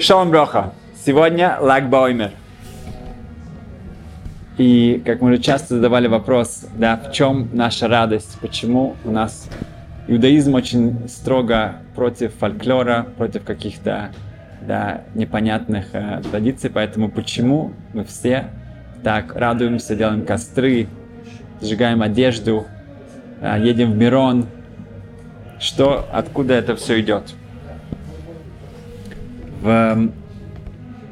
Шалом Броха. Сегодня Баоймер. И, как мы уже часто задавали вопрос, да, в чем наша радость, почему у нас иудаизм очень строго против фольклора, против каких-то да, непонятных э, традиций, поэтому почему мы все так радуемся, делаем костры, сжигаем одежду, э, едем в Мирон, что, откуда это все идет? В,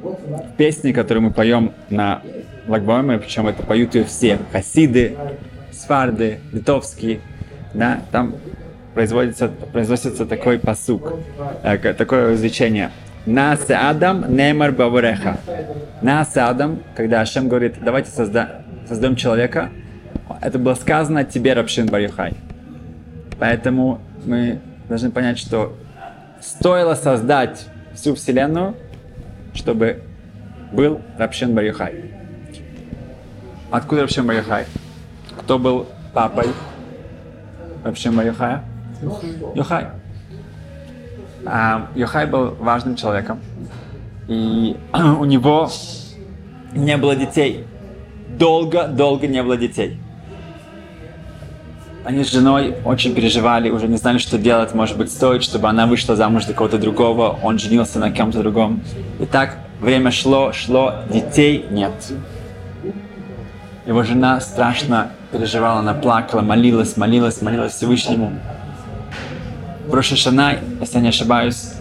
в песне, которую мы поем на Лагбаоме, причем это поют ее все, хасиды, сфарды, литовские, да, там производится, произносится такой посук, э, такое изречение. Нас Адам немар бавуреха. Нас Адам, когда Ашем говорит, давайте созда создаем человека, это было сказано тебе, Рабшин Барюхай. Поэтому мы должны понять, что стоило создать всю Вселенную, чтобы был Рабшин Барюхай. Откуда Рабшин Барюхай? Кто был папой Рабшин Барюхая? Йохай. А, Йохай был важным человеком, и у него не было детей. Долго-долго не было детей. Они с женой очень переживали, уже не знали, что делать, может быть, стоит, чтобы она вышла замуж за кого-то другого, он женился на ком-то другом. И так время шло, шло, детей нет. Его жена страшно переживала, она плакала, молилась, молилась, молилась Всевышнему. В Рошашана, если я не ошибаюсь,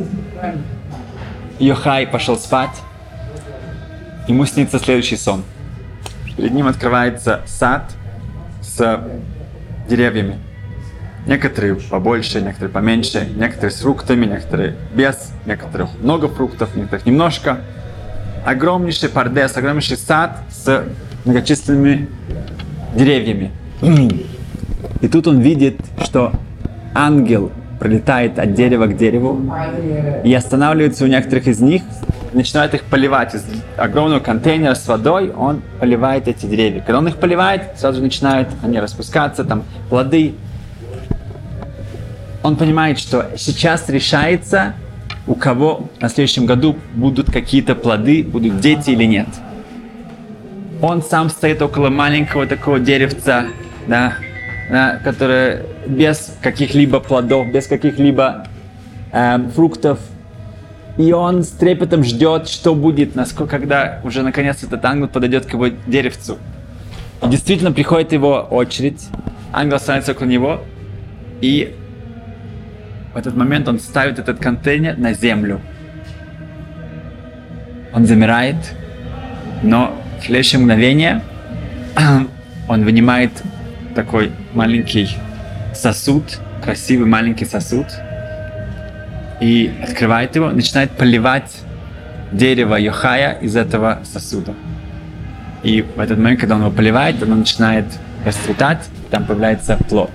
Йохай пошел спать, ему снится следующий сон. Перед ним открывается сад с деревьями. Некоторые побольше, некоторые поменьше, некоторые с фруктами, некоторые без, некоторых много фруктов, некоторых немножко. Огромнейший пардес, огромнейший сад с многочисленными деревьями. И тут он видит, что ангел пролетает от дерева к дереву и останавливается у некоторых из них, начинает их поливать из огромного контейнера с водой, он поливает эти деревья. Когда он их поливает, сразу начинают они распускаться, там плоды. Он понимает, что сейчас решается, у кого на следующем году будут какие-то плоды, будут дети или нет. Он сам стоит около маленького такого деревца, да, да, которое без каких-либо плодов, без каких-либо э, фруктов. И он с трепетом ждет, что будет, насколько, когда уже наконец этот ангел подойдет к его деревцу. И действительно приходит его очередь, ангел становится около него, и в этот момент он ставит этот контейнер на землю. Он замирает, но в следующее мгновение он вынимает такой маленький сосуд, красивый маленький сосуд, и открывает его, начинает поливать дерево Йохая из этого сосуда. И в этот момент, когда он его поливает, оно начинает расцветать, там появляется плод.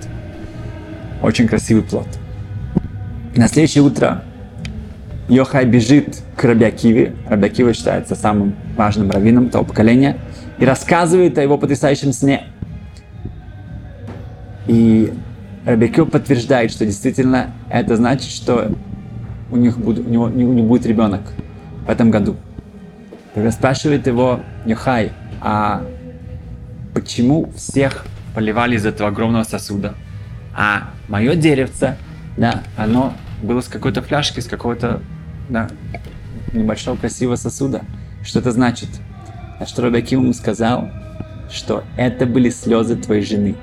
Очень красивый плод. На следующее утро Йохай бежит к Рабиакиве. Рабиакива считается самым важным раввином того поколения. И рассказывает о его потрясающем сне. И Рабекю подтверждает, что действительно это значит, что у них, будет, у него, у него будет ребенок в этом году. Тогда спрашивает его Нюхай, а почему всех поливали из этого огромного сосуда? А мое деревце, да, оно было с какой-то фляжки, с какого-то да, небольшого красивого сосуда. Что это значит? А что Рабаким ему сказал, что это были слезы твоей жены.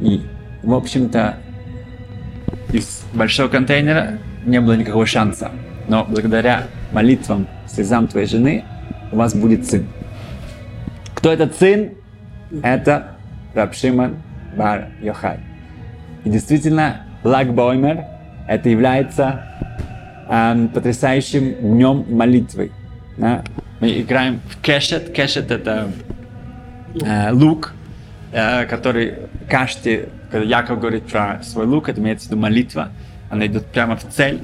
И, в общем-то, из большого контейнера не было никакого шанса. Но благодаря молитвам, слезам твоей жены у вас будет сын. Кто этот сын? Это Рабшиман Бар Йохай. И действительно, Лагбоймер это является э, потрясающим днем молитвы. Да? Мы играем в кешет. Кешет это э, лук, э, который каждый, когда Яков говорит про свой лук, это имеется в виду молитва, она идет прямо в цель.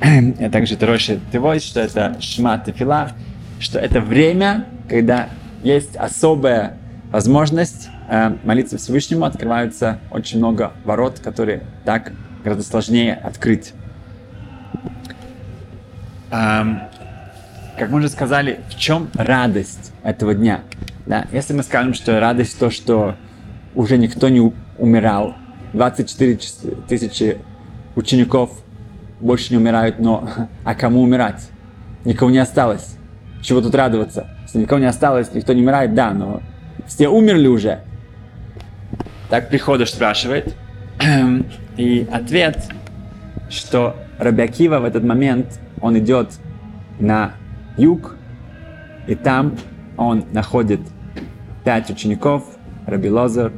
А также Тороши Тевой, что это Шма Тефила, что это время, когда есть особая возможность э, молиться Всевышнему, открываются очень много ворот, которые так гораздо сложнее открыть. эм, как мы уже сказали, в чем радость этого дня? Да? Если мы скажем, что радость то, что уже никто не умирал, 24 тысячи учеников больше не умирают, но а кому умирать? Никого не осталось. Чего тут радоваться? Если никого не осталось, никто не умирает, да, но все умерли уже. Так приходишь спрашивает. И ответ, что Рабиакива в этот момент, он идет на юг, и там он находит пять учеников, Раби Лозер,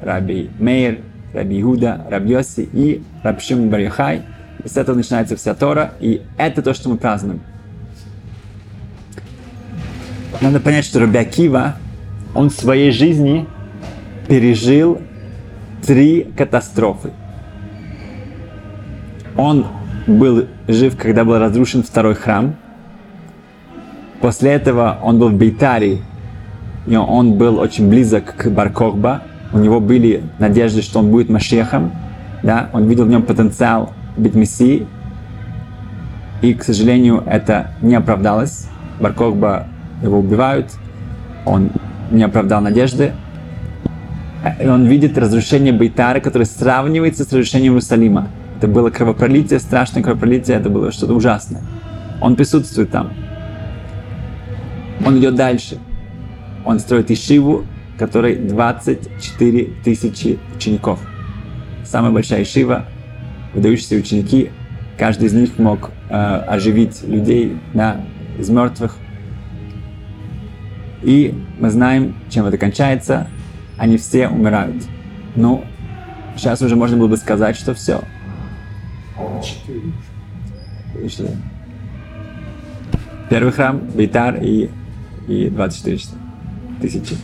Раби Мейр, Раби Иуда, Раби Йоси и Раби Шимон Барьяхай. И с этого начинается вся Тора, и это то, что мы празднуем. Надо понять, что Раби Акива, он в своей жизни пережил три катастрофы. Он был жив, когда был разрушен второй храм. После этого он был в Бейтаре, и он был очень близок к Баркохба. У него были надежды, что он будет Машехом. Да? Он видел в нем потенциал быть Мессией. И, к сожалению, это не оправдалось. Баркохба его убивают. Он не оправдал надежды. И он видит разрушение Бейтара, которое сравнивается с разрушением Иерусалима. Это было кровопролитие, страшное кровопролитие, это было что-то ужасное. Он присутствует там. Он идет дальше. Он строит Ишиву, которой 24 тысячи учеников. Самая большая Ишива, выдающиеся ученики. Каждый из них мог э, оживить людей да, из мертвых. И мы знаем, чем это кончается. Они все умирают. Ну, сейчас уже можно было бы сказать, что все. Первый храм, Бейтар и, и 24 тысячи.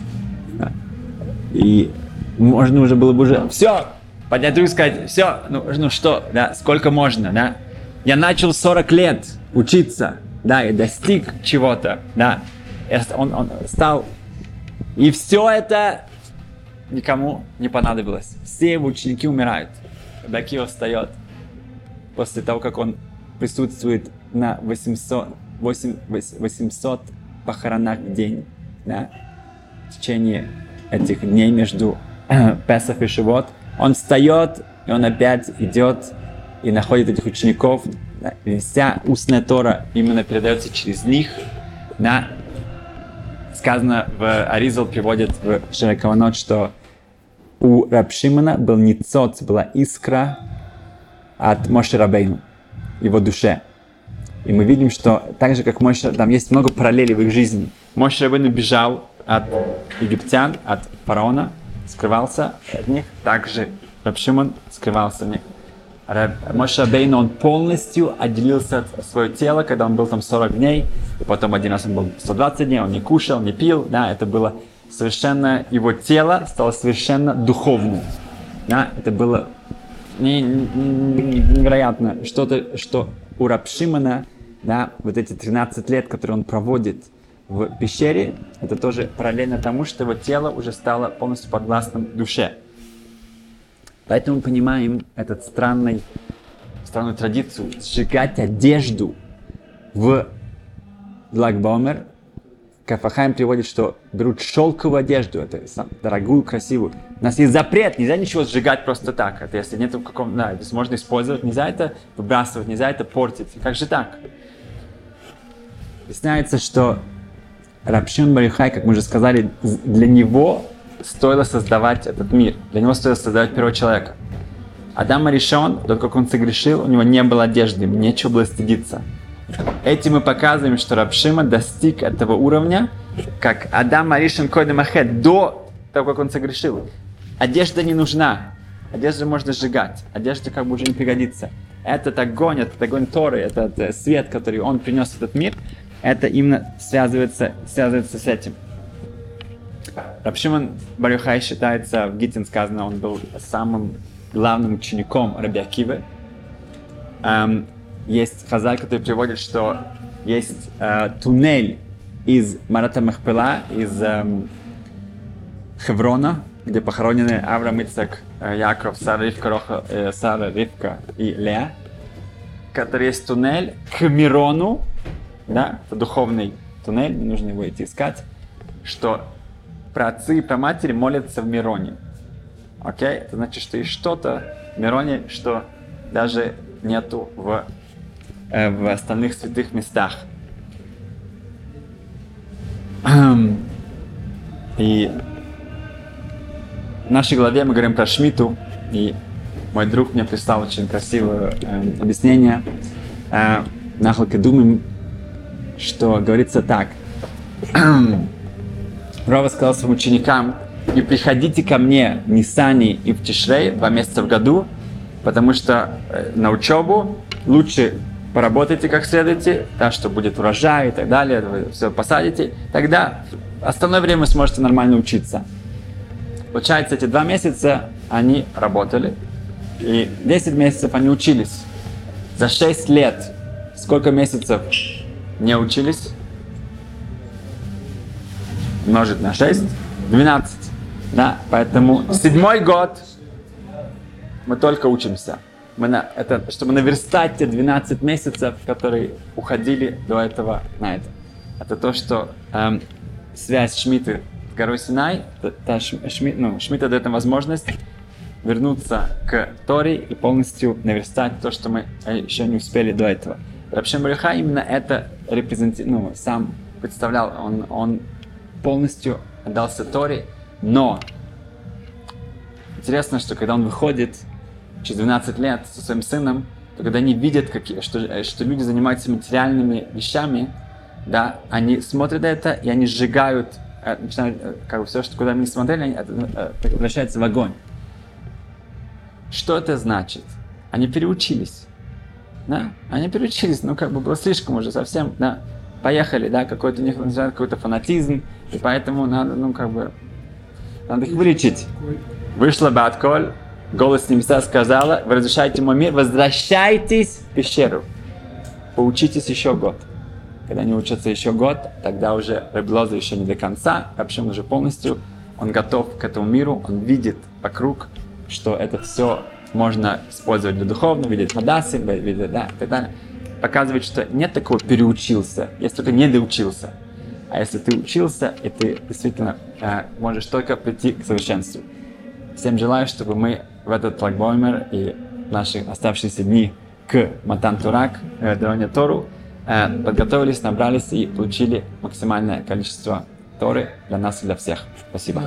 И можно уже было бы уже все, поднять руку и сказать, все, ну, ну что, да, сколько можно, да. Я начал 40 лет учиться, да, и достиг чего-то, да. Он, он стал... И все это никому не понадобилось. Все его ученики умирают. Бакио встает после того, как он присутствует на 800, 8, 800 похоронах в день, да, в течение этих дней между э, Песах и Шивот, он встает, и он опять идет и находит этих учеников. И вся устная Тора именно передается через них. Да. Сказано в Аризал приводит в Шерекаванот, что у Рабшимана был ницот, была искра от Моше Рабейну, его душе. И мы видим, что так же, как Моше, там есть много параллелей в их жизни. Моше Рабейну бежал от египтян, от фараона, скрывался от них. Также Рабшимон скрывался от них. Моше Рабейну, он полностью отделился от своего тела, когда он был там 40 дней, и потом один раз он был 120 дней, он не кушал, не пил, да, это было совершенно, его тело стало совершенно духовным. Да, это было невероятно. Что-то, что у Рабшимана, да, вот эти 13 лет, которые он проводит в пещере, это тоже параллельно тому, что его тело уже стало полностью подвластным душе. Поэтому мы понимаем этот странный, странную традицию сжигать одежду в Лагбомер, Кафахайм приводит, что берут шелковую одежду, это дорогую, красивую. У нас есть запрет, нельзя ничего сжигать просто так. Это если нет каком, да, то можно использовать, нельзя это выбрасывать, нельзя это портить. Как же так? Объясняется, что Рабшин Барихай, как мы уже сказали, для него стоило создавать этот мир. Для него стоило создавать первого человека. Адам Аришон, тот, как он согрешил, у него не было одежды, нечего было стыдиться. Этим мы показываем, что Рабшима достиг этого уровня, как Адам Аришин Койда Махет, до того, как он согрешил. Одежда не нужна. Одежду можно сжигать. Одежда как бы уже не пригодится. Этот огонь, этот огонь Торы, этот э, свет, который он принес в этот мир, это именно связывается, связывается с этим. Рабшиман Барюхай считается, в Гитин сказано, он был самым главным учеником Рабиакивы. Эм, есть хазаль, который приводит, что есть э, туннель из Марата Махпела, из э, Хеврона, где похоронены Авраам, Ицак, э, Яков, Сара, Ривка, Роха, э, Сара, Ривка и Леа. который есть туннель к Мирону, да, это духовный туннель, не нужно его идти искать, что про отцы и про матери молятся в Мироне. Окей? Это значит, что есть что-то в Мироне, что даже нету в, э, в остальных святых местах. И в нашей главе мы говорим про Шмиту, и мой друг мне прислал очень красивое э, объяснение. Э, Нахалка думаем, что говорится так. Рова сказал своим ученикам, не приходите ко мне в Нисани и в Тишрей два месяца в году, потому что э, на учебу лучше поработайте как следуете, так что будет урожай и так далее, вы все посадите, тогда остальное время вы сможете нормально учиться. Получается, эти два месяца они работали, и 10 месяцев они учились. За 6 лет сколько месяцев не учились? Умножить на 6, 12. Да, поэтому седьмой год мы только учимся. Мы на, это, чтобы наверстать те 12 месяцев, которые уходили до этого на это. Это то, что эм, связь Шмиты с горой Синай, та, та Шми, ну, Шмита дает нам возможность вернуться к Торе и полностью наверстать то, что мы э, еще не успели до этого. Рабшем Бариха именно это репрезентировал, ну, сам представлял, он, он полностью отдался Торе, но интересно, что когда он выходит через 12 лет со своим сыном, то когда они видят, какие, что, э, что люди занимаются материальными вещами, да, они смотрят это и они сжигают, э, начинают, э, как бы все, что куда они смотрели, они, это превращается в огонь. Что это значит? Они переучились. Да? Они переучились, ну как бы было слишком уже совсем, да, поехали, да, какой-то у них какой-то фанатизм, и поэтому надо, ну как бы, надо их вылечить. Вышла Батколь, голос небеса сказала, вы разрушаете мой мир, возвращайтесь в пещеру. Поучитесь еще год. Когда они учатся еще год, тогда уже Рабелоза еще не до конца, вообще уже полностью, он готов к этому миру, он видит вокруг, что это все можно использовать для духовного, видеть мадасы, видеть, да, и так далее. Показывает, что нет такого переучился, есть только недоучился. А если ты учился, и ты действительно э, можешь только прийти к совершенству. Всем желаю, чтобы мы в этот лагбоймер и наши оставшиеся дни к Матан Турак, э, Тору, э, подготовились, набрались и получили максимальное количество Торы для нас и для всех. Спасибо.